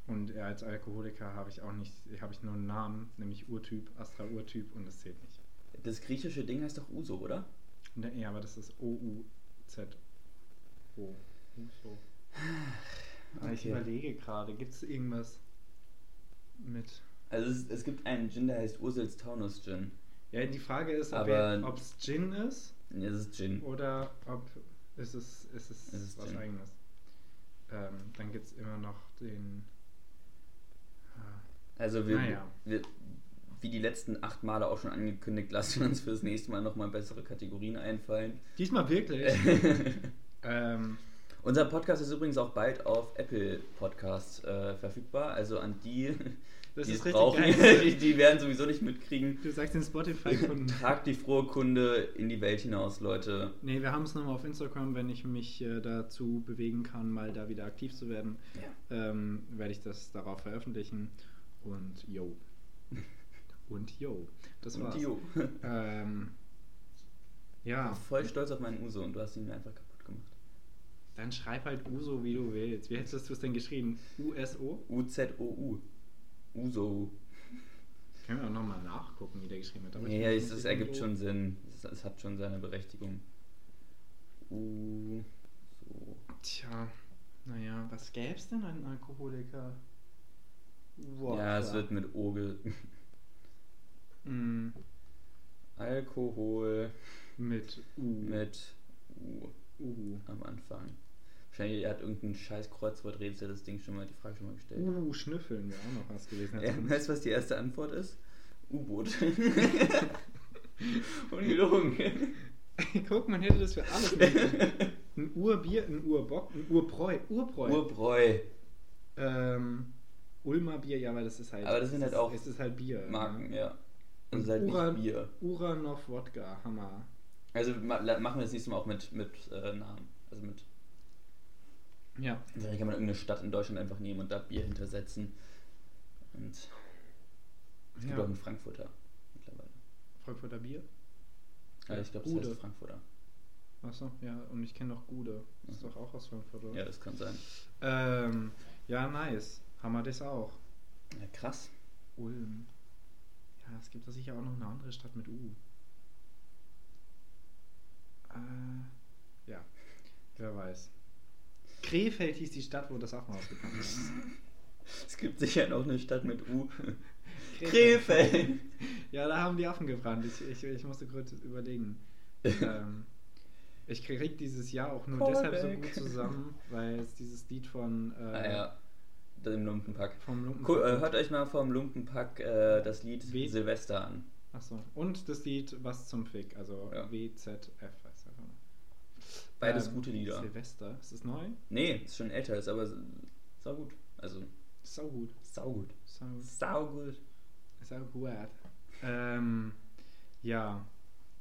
Und als Alkoholiker habe ich auch nicht, habe ich nur einen Namen, nämlich Urtyp, Astra Urtyp und das zählt nicht. Das griechische Ding heißt doch Uso, oder? Ne, Ja, aber das ist O-U-Z. O. Uso. Ich Okay. überlege gerade, gibt es irgendwas mit. Also es, es gibt einen Gin, der heißt Ursels Taunus Gin. Ja, die Frage ist, ob es Gin ist Nee, das ist Gin. oder ob ist es, ist es, Es ist was Gin. eigenes. Ähm, dann gibt es immer noch den. Ah, Also wir, Naja. wir, wie die letzten acht Male auch schon angekündigt, lassen wir uns fürs nächste Mal nochmal bessere Kategorien einfallen. Diesmal wirklich. ähm, Unser Podcast ist übrigens auch bald auf Apple Podcasts äh, verfügbar. Also an die, Das die es brauchen, die, die werden sowieso nicht mitkriegen. du sagst den Spotify-Kunden. Tragt die frohe Kunde in die Welt hinaus, Leute. Nee, wir haben es nochmal auf Instagram, wenn ich mich äh, dazu bewegen kann, mal da wieder aktiv zu werden, Ja. ähm, werde ich das darauf veröffentlichen. Und yo. Und yo. Das war's. Und Jo. Ähm, ja, Ich bin voll stolz auf meinen Uso und du hast ihn mir einfach kaputt gemacht. Dann schreib halt Uso, wie du willst. Wie hättest du es denn geschrieben? USO? U-Z-O-U. Uso. Können wir auch nochmal nachgucken, wie der geschrieben wird. aber finde, es, es ergibt schon Sinn. Es, es hat schon seine Berechtigung. U. So. Tja, naja, was gäbe es denn an Alkoholiker? Wodka. Ja, es wird mit O ge Mm, Alkohol mit U. mit U U. am Anfang. Wahrscheinlich hat irgendein scheiß Kreuzworträtsel das Ding schon mal die Frage schon mal gestellt. Uh, Schnüffeln wäre auch noch was gewesen. Ja, weißt du, was die erste Antwort ist? U-Boot. Ungelogen. Guck, man hätte das für alles. Ein Urbier, ein Urbock, ein Urbräu. Urbräu. Urbräu. ähm, Ulmer Bier, ja, weil das ist halt. Aber das sind halt ist, auch Es ist halt Bier. Marken, ne? ja. Das ist halt Uran, nicht Bier. Uranov Wodka, Hammer. Also ma machen wir das nächste Mal auch mit, mit äh, Namen. Also mit. Ja. Vielleicht kann man irgendeine Stadt in Deutschland einfach nehmen und da Bier hintersetzen. Und es gibt Ja. auch einen Frankfurter mittlerweile. Frankfurter Bier. Ja, ich glaube, das heißt Frankfurter. Achso, ja, und ich kenne noch Gude. Das ist Mhm. doch auch aus Frankfurt, oder? Ja, das kann sein. Ähm, ja, nice. Wir das auch. Ja, krass. Ulm. Ja, es gibt da sicher auch noch eine andere Stadt mit U. Äh, ja, wer weiß. Krefeld hieß die Stadt, wo das auch mal rausgekommen ist. Es gibt sicher noch eine Stadt mit U. Krefeld. Krefeld. Ja, da haben die Affen gebrannt. Ich, ich, ich musste kurz überlegen. ähm, ich krieg dieses Jahr auch nur deshalb so gut zusammen, weil es dieses Lied von äh, Ah ja, dem Lumpenpack. vom Lumpen Cool, äh, hört euch mal vom Lumpenpack äh, das Lied Wie? Silvester an. Achso. Und das Lied Was zum Fick, also Ja. WZF. Beides Ähm, gute Lieder. Silvester, ist das neu? Nee, ist schon älter, ist aber sau gut. Also, Sau gut. sau gut. Sau, Sau gut. sau gut. Ähm, ja,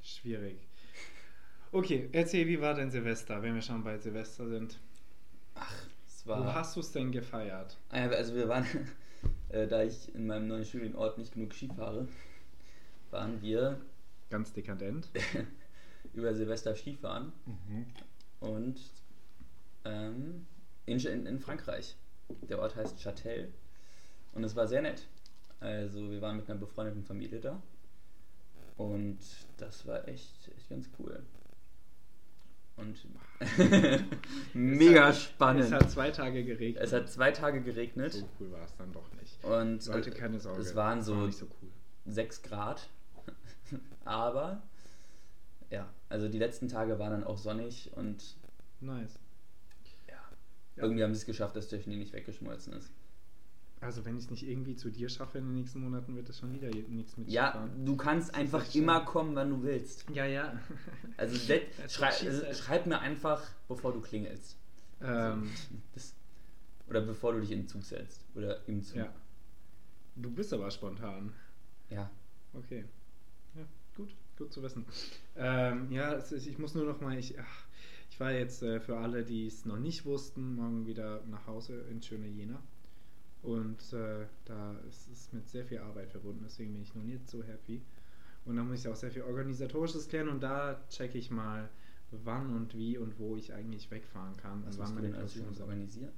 schwierig. Okay, erzähl, wie war denn Silvester, wenn wir schon bei Silvester sind? Es Wo war. hast du es denn gefeiert? Ah also wir waren, äh, da ich in meinem neuen Studienort nicht genug Ski fahre, waren wir Ganz dekadent. über Silvester Skifahren und ähm, in, in, Frankreich. Der Ort heißt Châtel und es war sehr nett. Also wir waren mit einer befreundeten Familie da und das war echt, echt ganz cool. Und mega hat- spannend. Es hat zwei Tage geregnet. Es hat zwei Tage geregnet so cool war es dann doch nicht. und Leute, keine Sorge. es waren war so nicht so cool. 6 Grad. Aber ja, also die letzten Tage waren dann auch sonnig und Nice. ja, Ja. irgendwie haben sie es geschafft, dass der Schnee nicht weggeschmolzen ist. Also wenn ich es nicht irgendwie zu dir schaffe in den nächsten Monaten, wird es schon wieder nichts mit Ja, Skifahren. du kannst einfach echt schön. immer kommen, wann du willst. Ja, ja. Also das, schrei also schreib mir einfach, bevor du klingelst. ähm, Das, oder bevor du dich in den Zug setzt. Oder im Zug. ja. Du bist aber spontan. Ja. Okay. Ja, gut, gut zu wissen. Ähm, ja, ist, ich muss nur noch mal, ich, ach, ich war jetzt äh, für alle, die es noch nicht wussten, morgen wieder nach Hause in schöne Jena. Und äh, da ist es mit sehr viel Arbeit verbunden, deswegen bin ich noch nicht so happy. Und da muss ich auch sehr viel Organisatorisches klären und da checke ich mal, wann und wie und wo ich eigentlich wegfahren kann Was und wann meine Klausuren sind. organisieren?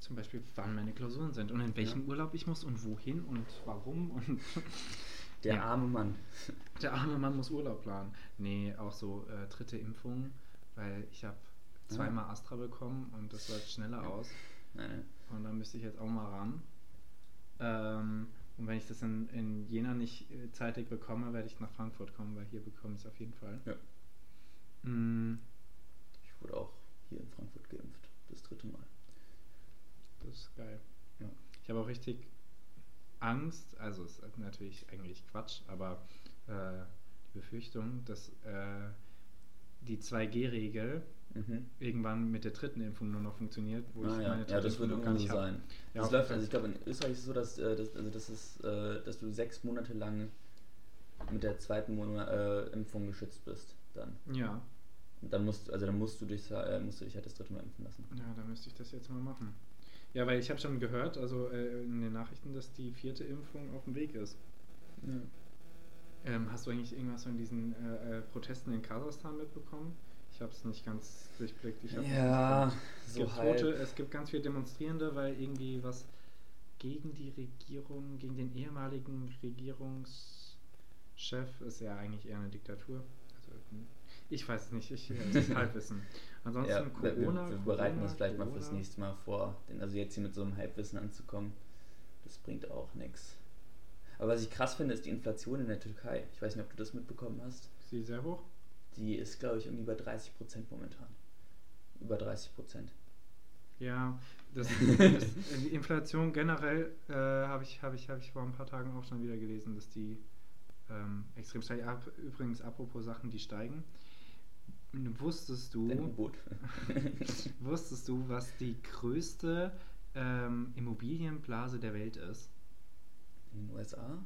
Zum Beispiel, wann meine Klausuren sind und in welchem Ja. Urlaub ich muss und wohin und warum und Der Ja. arme Mann. Der arme Mann muss Urlaub planen. Nee, auch so äh, dritte Impfung, weil ich habe zweimal Astra bekommen und das läuft schneller Ja. aus. Nein, nein. Und da müsste ich jetzt auch mal ran. Ähm, und wenn ich das in, in Jena nicht äh, zeitig bekomme, werde ich nach Frankfurt kommen, weil hier bekomme ich es auf jeden Fall. Ja. Mm, Ich wurde auch hier in Frankfurt geimpft. Das dritte Mal. das ist geil. Ja. Ich habe auch richtig Angst, also es ist natürlich eigentlich Quatsch, aber äh, die Befürchtung, dass äh, die 2G-Regel Mhm. irgendwann mit der dritten Impfung nur noch funktioniert, wo Ah, ich ja. meine ja, das Impfung wird gar so sein. Ja, das läuft, also ich glaube, in Österreich ist es so, dass, äh, das, also das ist, äh, dass du sechs Monate lang mit der zweiten Monat, äh, Impfung geschützt bist. Dann. Ja, Und dann musst, also dann musst du dich, äh, musst du dich halt das dritte Mal impfen lassen. ja, da müsste ich das jetzt mal machen. Ja, weil ich habe schon gehört, also äh, in den Nachrichten, dass die vierte Impfung auf dem Weg ist. Ähm, hast du eigentlich irgendwas von diesen äh, äh, Protesten in Kasachstan mitbekommen? Ich habe es nicht ganz durchblickt. Ja, es so gibt halb. Tote, es gibt ganz viele Demonstrierende, weil irgendwie was gegen die Regierung, gegen den ehemaligen Regierungschef ist ja eigentlich eher eine Diktatur. Ich weiß es nicht, ich, ist Halbwissen. Ansonsten Ja, wir, Corona. wir, wir bereiten Corona, uns vielleicht mal fürs Corona. nächste Mal vor. Denn also jetzt hier mit so einem Halbwissen anzukommen, das bringt auch nichts. Aber was ich krass finde, ist die Inflation in der Türkei. Ich weiß nicht, ob du das mitbekommen hast. Ist sie sehr hoch? Die ist, glaube ich, irgendwie bei 30 Prozent momentan. Über 30 Prozent. Ja, das, das, die Inflation generell äh, habe ich, hab ich, hab ich vor ein paar Tagen auch schon wieder gelesen, dass die ähm, extrem steigt. Ab, übrigens, apropos Sachen, die steigen. Wusstest du, wusstest du, was die größte ähm, Immobilienblase der Welt ist? In den USA?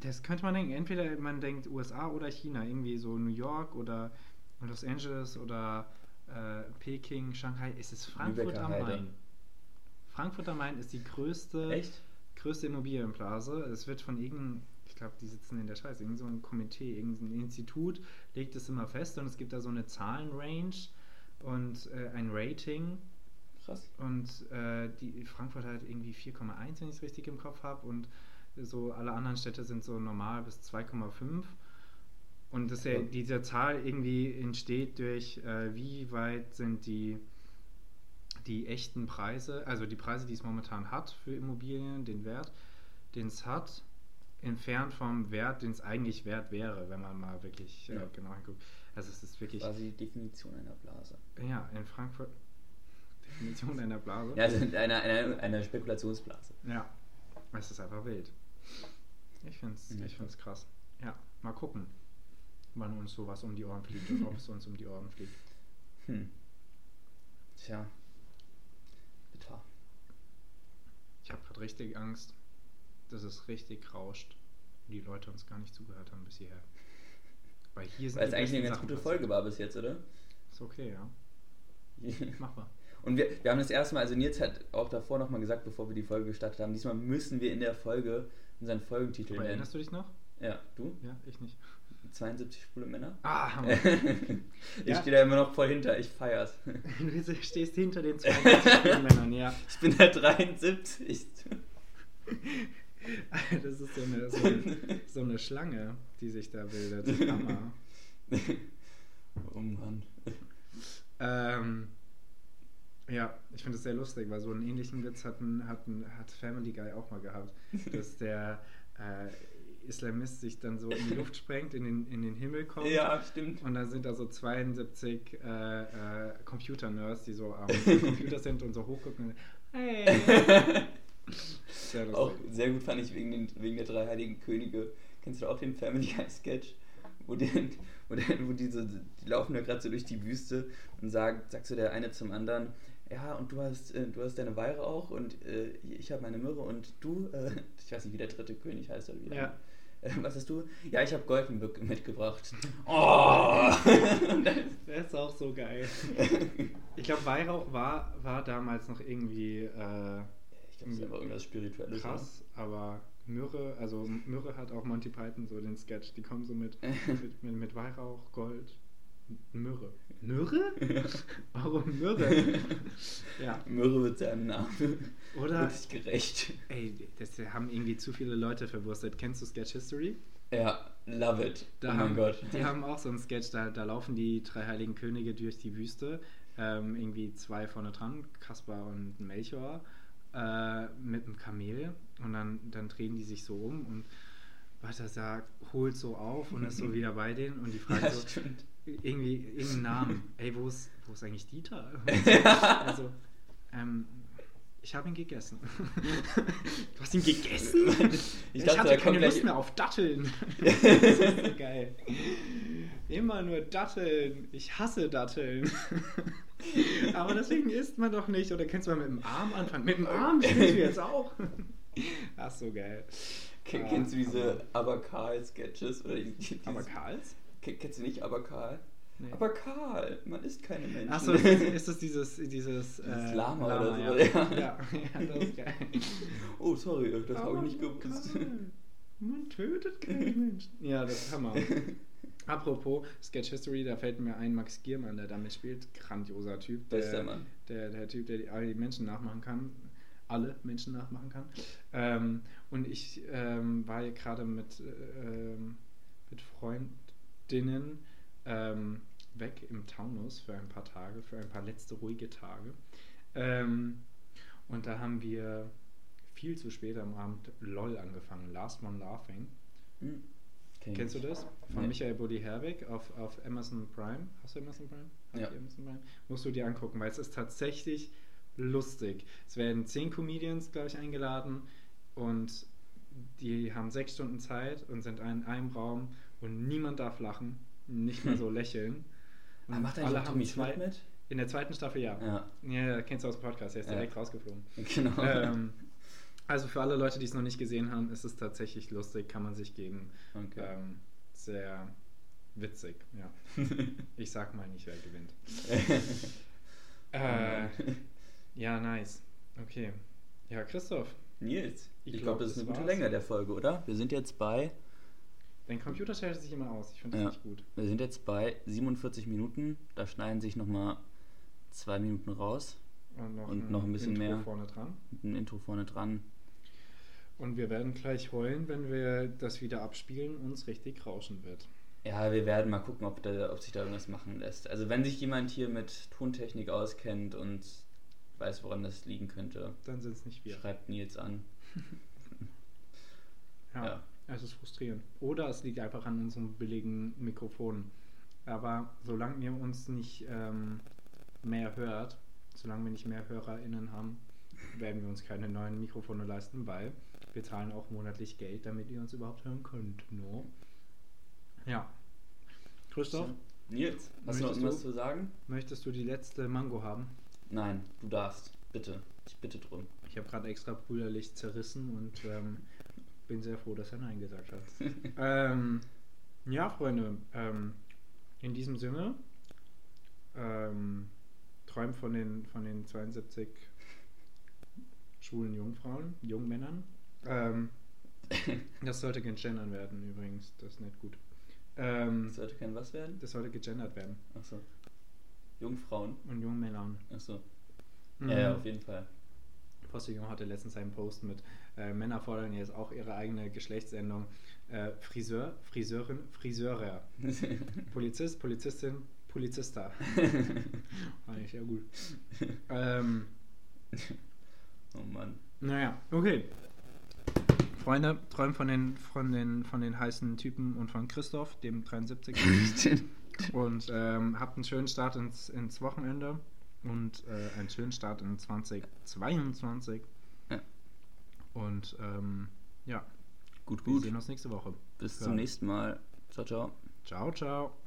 Das könnte man denken. Entweder man denkt USA oder China, irgendwie so New York oder Los Angeles oder äh, Peking, Shanghai. Es ist Frankfurt am. Main. Frankfurt am Main ist die größte, Echt? größte Immobilienblase. Es wird von irgendeinem, ich glaube, die sitzen in der Schweiz, irgend so ein Komitee, irgendein Institut legt es immer fest und es gibt da so eine Zahlenrange und äh, ein Rating. Krass. Und äh, die Frankfurt hat irgendwie 4,1, wenn ich es richtig im Kopf habe. Und so alle anderen Städte sind so normal bis 2,5. Und das, ja, Ja. diese Zahl irgendwie entsteht durch, äh, wie weit sind die, die echten Preise, also die Preise, die es momentan hat für Immobilien, den Wert, den es hat, entfernt vom Wert, den es eigentlich wert wäre, wenn man mal wirklich äh, Ja. genau hinguckt. Also es ist wirklich, Quasi die Definition einer Blase. ja, in Frankfurt, Definition einer Blase. Ja, also einer, einer, einer Spekulationsblase. Ja, es ist einfach wild. Ich finde es ich find's krass. Ja, mal gucken, wann uns sowas um die Ohren fliegt und ob es uns um die Ohren fliegt. Hm. Tja. Bitter. Ich habe gerade richtig Angst, dass es richtig rauscht und die Leute uns gar nicht zugehört haben bis hierher. Weil hier sind Weil es eigentlich eine ganz Sachen gute passiert. Folge war bis jetzt, oder? Ist okay, ja. Machbar. Und wir, wir haben das erste Mal, also Nils hat auch davor nochmal gesagt, bevor wir die Folge gestartet haben, diesmal müssen wir in der Folge unseren Folgentitel nennen. erinnerst du dich noch? Ja, du? Ja, ich nicht. 72 schwule Männer? Ah, Hammer. ich Ja. stehe da immer noch voll hinter, ich feier's. du stehst hinter den 22 Männern, ja. Ich bin der 73. Das ist so eine, so, eine, so eine Schlange, die sich da bildet. Hammer. oh Mann. Ähm, ja, ich finde es sehr lustig, weil so einen ähnlichen Witz hatten, hatten, hat Family Guy auch mal gehabt, dass der äh, Islamist sich dann so in die Luft sprengt, in den, in den Himmel kommt. Ja, stimmt. Und dann sind da so 72 äh, äh, Computer-Nerds, die so am Computer sind und so hochgucken. und, Hey! Sehr lustig. Auch sehr gut fand ich wegen, den, wegen der drei heiligen Könige. Kennst du auch den Family Guy Sketch? Wo, den, wo, den, wo diese, die laufen da gerade so durch die Wüste und sagt, sagt so der eine zum anderen, ja, und du hast, äh, du hast deine Weihrauch und äh, ich habe meine Myrrhe und du, äh, ich weiß nicht, wie der dritte König heißt oder wie. Ja. Äh, was hast du? Ja, ich habe Gold mit- mitgebracht. Oh! Der ist auch so geil. Ich glaube, Weihrauch war, war damals noch irgendwie einfach irgendwas Spirituelles. krass, aber Myrrhe, also Myrrhe hat auch Monty Python so den Sketch, die kommen so mit, mit, mit, mit Weihrauch, Gold, Myrrhe. Myrrhe? Warum Myrrhe? ja. Myrrhe wird seinem Namen Oder, wirklich gerecht. ey, das haben irgendwie zu viele Leute verwurstet. Kennst du Sketch History? Ja, love it. Da oh mein haben, Gott. Die haben auch so einen Sketch, da, da laufen die drei heiligen Könige durch die Wüste. Ähm, irgendwie zwei vorne dran, Kaspar und Melchior, äh, mit einem Kamel. Und dann, dann drehen die sich so um und Balthasar holt so auf und ist so wieder bei denen und die fragen Ja, so stimmt. irgendwie irgendeinen Namen. Ey, wo ist, wo ist eigentlich Dieter? also, ähm, ich habe ihn gegessen. du hast ihn gegessen? Ich Ich, dachte, hatte da keine Lust mehr auf Datteln. das ist so geil. Immer nur Datteln. Ich hasse Datteln. Aber deswegen isst man doch nicht. Oder kennst du mal mit dem Arm anfangen? Mit dem Arm spielst du jetzt auch. Ach, so geil. Ken- Kennst du diese aber- Aberkarl-Sketches? Oder dieses- Aber Karls? Kennst du nicht Aberkarl? Nee. Aber Karl, man ist keine Menschen. Achso, ist, ist das dieses, dieses, Dieses äh, Lama oder so, ja. ja. Ja, ja, das ist geil. oh, sorry, das habe ich Aber nicht gewusst. Karl, Man tötet keinen Menschen. Ja, das ist Hammer. Apropos Sketch History, da fällt mir ein Max Giermann, der da mitspielt. Grandioser Typ. Der, Bester Mann. Der, der Typ, der die, alle die Menschen nachmachen kann. Alle Menschen nachmachen kann. Ähm, und ich ähm, war hier gerade mit, äh, ähm, mit Freundinnen ähm, weg im Taunus für ein paar Tage, für ein paar letzte ruhige Tage. Ähm, und da haben wir viel zu spät am Abend LOL angefangen, Last One Laughing. Hm. Ich Kennst du das? Von Nee. Michael Buddy Herwig auf, auf Amazon Prime. Hast du Amazon Prime? Habt Ja. Amazon Prime? Musst du dir angucken, weil es ist tatsächlich lustig. Es werden zehn Comedians, glaube ich, eingeladen und die haben sechs Stunden Zeit und sind in einem Raum und niemand darf lachen, nicht mal so lächeln. Ah, Und macht eigentlich auch Tommy Schmidt mit? In der zweiten Staffel ja. Ja, Ja, kennst du aus dem Podcast, der ist Ja. direkt rausgeflogen. genau. ähm, also für alle Leute, die es noch nicht gesehen haben, ist es tatsächlich lustig, kann man sich geben. Okay. Ähm, sehr witzig, ja. Ich sag mal nicht, wer gewinnt. Äh, ja, nice. Okay. Ja, Christoph, Nils, ich, Ich glaube, glaub, das ist eine gute war's. Länge der Folge, oder? Wir sind jetzt bei, dein Computer stellt sich immer aus. Ich finde das Ja. nicht gut. wir sind jetzt bei 47 Minuten. Da schneiden sich nochmal zwei Minuten raus. Und noch, Und noch ein bisschen Intro mehr. vorne dran. Einem Intro vorne dran. Und wir werden gleich heulen, wenn wir das wieder abspielen und es richtig rauschen wird. Ja, wir werden mal gucken, ob, da, ob sich da irgendwas machen lässt. Also wenn sich jemand hier mit Tontechnik auskennt und weiß, woran das liegen könnte, Dann sind es nicht wir. schreibt Nils an. Ja, Ja. es ist frustrierend. Oder es liegt einfach an unserem billigen Mikrofon. Aber solange ihr uns nicht ähm, mehr hört, solange wir nicht mehr HörerInnen haben, werden wir uns keine neuen Mikrofone leisten, weil wir zahlen auch monatlich Geld, damit ihr uns überhaupt hören könnt. No? Ja. Christoph, Nils, hast du noch irgendwas zu sagen? möchtest du die letzte Mango haben? Nein, du darfst. Bitte. Ich bitte drum. Ich habe gerade extra brüderlich zerrissen und ähm, bin sehr froh, dass er Nein gesagt hat. ähm, ja, Freunde, ähm, in diesem Sinne, ähm, träumt von den, von den 72 schwulen Jungfrauen, Jungmännern. Ähm, das sollte gegendert werden übrigens, das ist nicht gut. Ähm, Das sollte kein was werden? das sollte gegendert werden. Achso. Jungfrauen? Und Jungmännern. Achso. Mhm. Ja, ja, auf jeden Fall. Postillon hatte letztens einen Post mit äh, Männer fordern jetzt auch ihre eigene Geschlechtsendung. Äh, Friseur, Friseurin, Friseurer. Polizist, Polizistin, Polizista. Fand ich ja gut. Ähm, oh Mann. naja, okay. Freunde, träumt von den, von, den, von den heißen Typen und von Christoph, dem 73. und ähm, habt einen schönen Start ins, ins Wochenende und äh, einen schönen Start in 2022. Ja. Und ähm, ja, Gut, wir gut. sehen uns nächste Woche. Bis Ja. zum nächsten Mal. Ciao, ciao. Ciao, ciao.